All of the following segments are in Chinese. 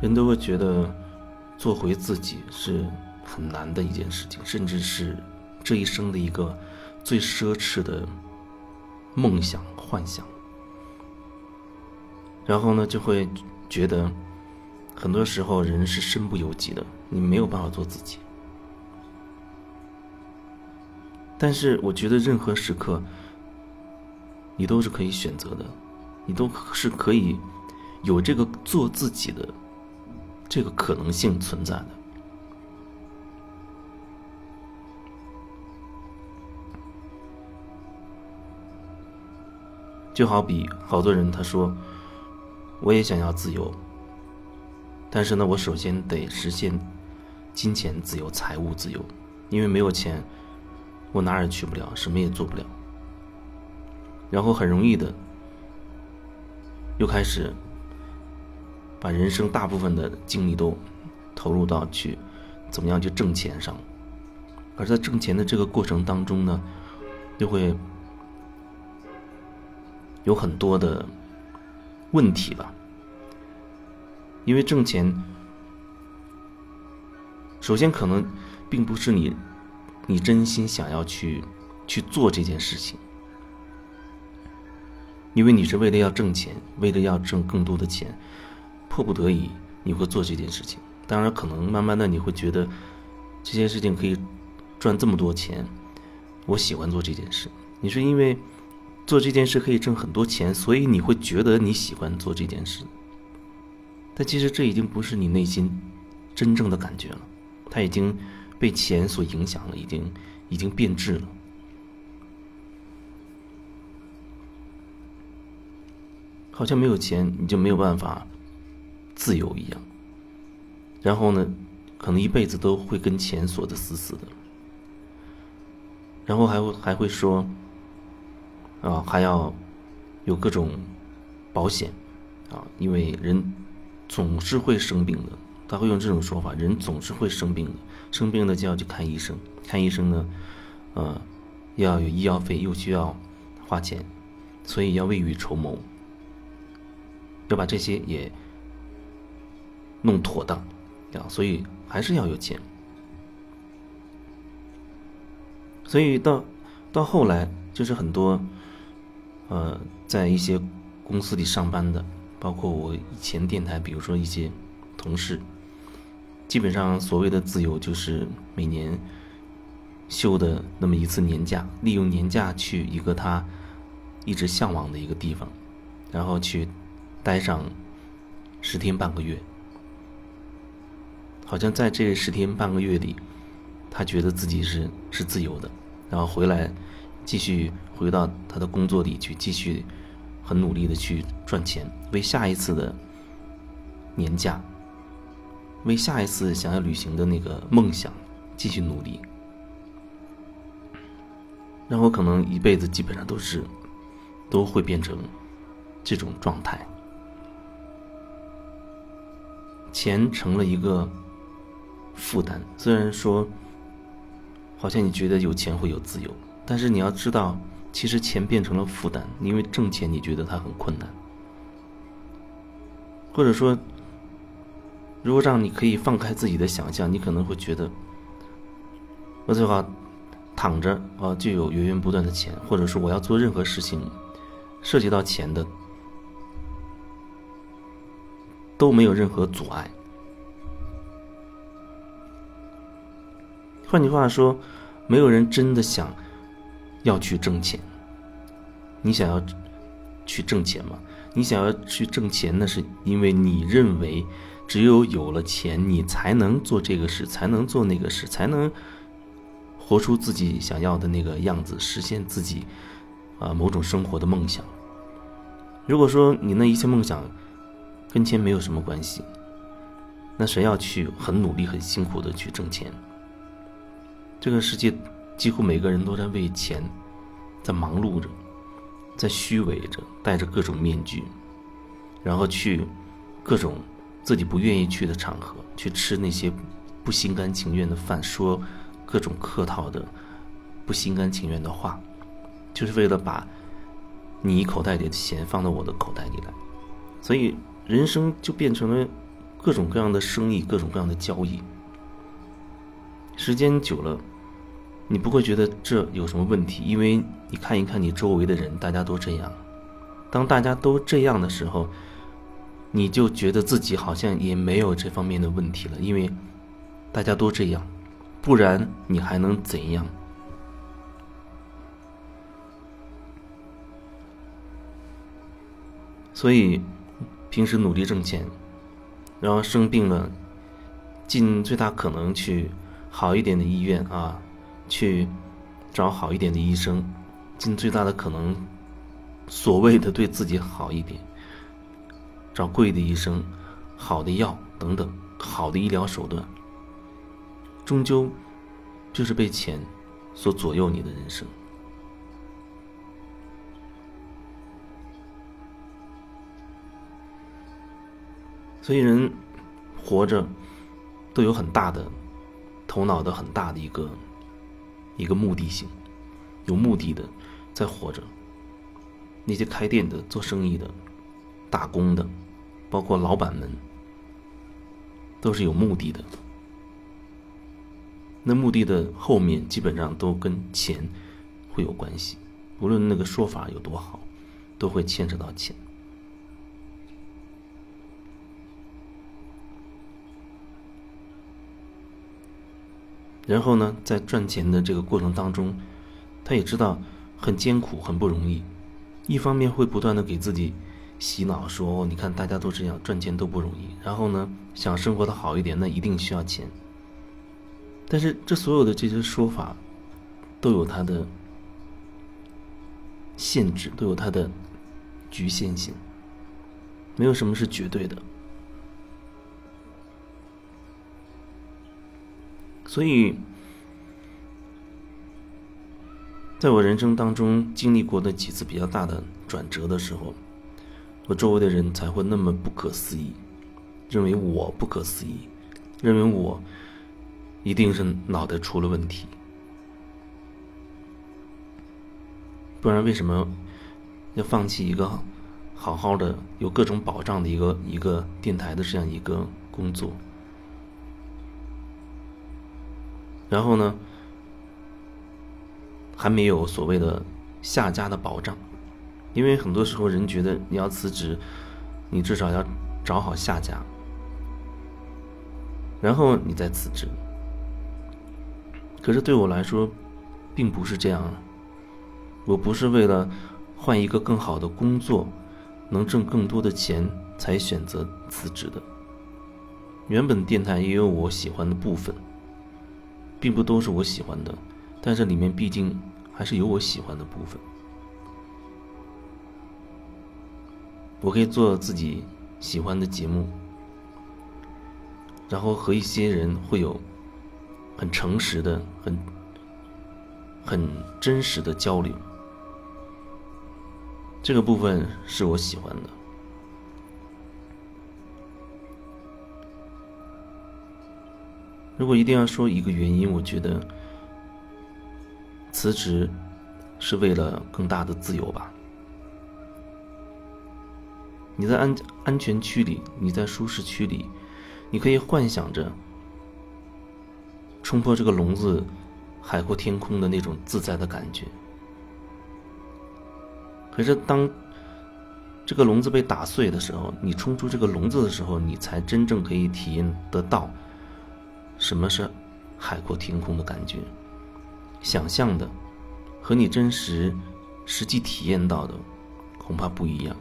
人都会觉得做回自己是很难的一件事情，甚至是这一生的一个最奢侈的梦想幻想。然后呢，就会觉得很多时候人是身不由己的，你没有办法做自己。但是我觉得任何时刻，你都是可以选择的，你都是可以有这个做自己的。这个可能性存在的，就好比好多人他说，我也想要自由，但是呢，我首先得实现金钱自由、财务自由，因为没有钱，我哪儿也去不了，什么也做不了，然后很容易的又开始。把人生大部分的精力都投入到去怎么样去挣钱上，而在挣钱的这个过程当中呢，就会有很多的问题吧。因为挣钱，首先可能并不是你你真心想要去去做这件事情，因为你是为了要挣钱，为了要挣更多的钱。迫不得已，你会做这件事情。当然，可能慢慢的你会觉得，这件事情可以赚这么多钱，我喜欢做这件事。你是因为做这件事可以挣很多钱，所以你会觉得你喜欢做这件事。但其实这已经不是你内心真正的感觉了，它已经被钱所影响了，已经已经变质了。好像没有钱，你就没有办法。自由一样，然后呢，可能一辈子都会跟钱锁得死死的，然后还会还会说，啊，还要有各种保险，啊，因为人总是会生病的，他会用这种说法，人总是会生病的，生病了就要去看医生，看医生呢，呃，要有医药费，又需要花钱，所以要未雨绸缪，要把这些也。弄妥当，啊，所以还是要有钱。所以到到后来，就是很多，呃，在一些公司里上班的，包括我以前电台，比如说一些同事，基本上所谓的自由，就是每年休的那么一次年假，利用年假去一个他一直向往的一个地方，然后去待上十天半个月。好像在这十天半个月里，他觉得自己是是自由的，然后回来继续回到他的工作里去，继续很努力的去赚钱，为下一次的年假，为下一次想要旅行的那个梦想继续努力。然后可能一辈子基本上都是都会变成这种状态，钱成了一个。负担虽然说，好像你觉得有钱会有自由，但是你要知道，其实钱变成了负担，因为挣钱你觉得它很困难，或者说，如果让你可以放开自己的想象，你可能会觉得，我最好躺着啊就有源源不断的钱，或者说我要做任何事情，涉及到钱的都没有任何阻碍。换句话说，没有人真的想要去挣钱。你想要去挣钱吗？你想要去挣钱，那是因为你认为只有有了钱，你才能做这个事，才能做那个事，才能活出自己想要的那个样子，实现自己啊某种生活的梦想。如果说你那一切梦想跟钱没有什么关系，那谁要去很努力、很辛苦的去挣钱？这个世界几乎每个人都在为钱在忙碌着，在虚伪着，戴着各种面具，然后去各种自己不愿意去的场合，去吃那些不心甘情愿的饭，说各种客套的不心甘情愿的话，就是为了把你口袋里的钱放到我的口袋里来。所以人生就变成了各种各样的生意，各种各样的交易。时间久了，你不会觉得这有什么问题，因为你看一看你周围的人，大家都这样。当大家都这样的时候，你就觉得自己好像也没有这方面的问题了，因为大家都这样，不然你还能怎样？所以，平时努力挣钱，然后生病了，尽最大可能去好一点的医院啊，去找好一点的医生，尽最大的可能，所谓的对自己好一点，找贵的医生、好的药等等，好的医疗手段，终究就是被钱所左右你的人生。所以人活着都有很大的头脑的很大的一个一个目的性，有目的的在活着。那些开店的、做生意的、打工的，包括老板们，都是有目的的。那目的的后面基本上都跟钱会有关系，无论那个说法有多好，都会牵扯到钱。然后呢，在赚钱的这个过程当中，他也知道很艰苦、很不容易。一方面会不断的给自己洗脑，说：“你看大家都这样，赚钱都不容易。”然后呢，想生活的好一点，那一定需要钱。但是这所有的这些说法，都有它的限制，都有它的局限性。没有什么是绝对的。所以，在我人生当中经历过的几次比较大的转折的时候，我周围的人才会那么不可思议，认为我不可思议，认为我一定是脑袋出了问题，不然为什么要放弃一个好好的、有各种保障的一个一个电台的这样一个工作？然后呢，还没有所谓的下家的保障，因为很多时候人觉得你要辞职，你至少要找好下家，然后你再辞职。可是对我来说，并不是这样。我不是为了换一个更好的工作，能挣更多的钱才选择辞职的。原本电台也有我喜欢的部分。并不都是我喜欢的，但是里面毕竟还是有我喜欢的部分。我可以做自己喜欢的节目，然后和一些人会有很诚实的、很很真实的交流。这个部分是我喜欢的。如果一定要说一个原因，我觉得辞职是为了更大的自由吧。你在安安全区里，你在舒适区里，你可以幻想着冲破这个笼子，海阔天空的那种自在的感觉。可是当这个笼子被打碎的时候，你冲出这个笼子的时候，你才真正可以体验得到。什么是海阔天空的感觉？想象的和你真实实际体验到的恐怕不一样。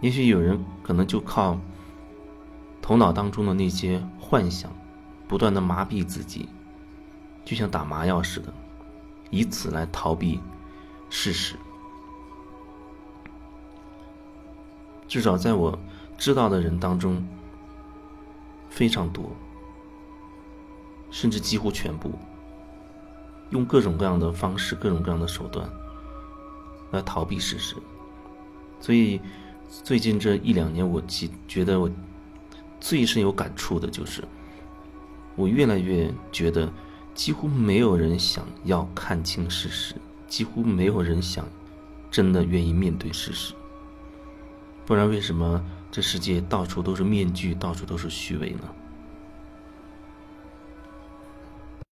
也许有人可能就靠头脑当中的那些幻想，不断的麻痹自己，就像打麻药似的，以此来逃避事实。至少在我知道的人当中。非常多，甚至几乎全部，用各种各样的方式、各种各样的手段来逃避事实。所以，最近这一两年，我记觉得我最深有感触的就是，我越来越觉得，几乎没有人想要看清事实，几乎没有人想真的愿意面对事实。不然，为什么这世界到处都是面具，到处都是虚伪呢？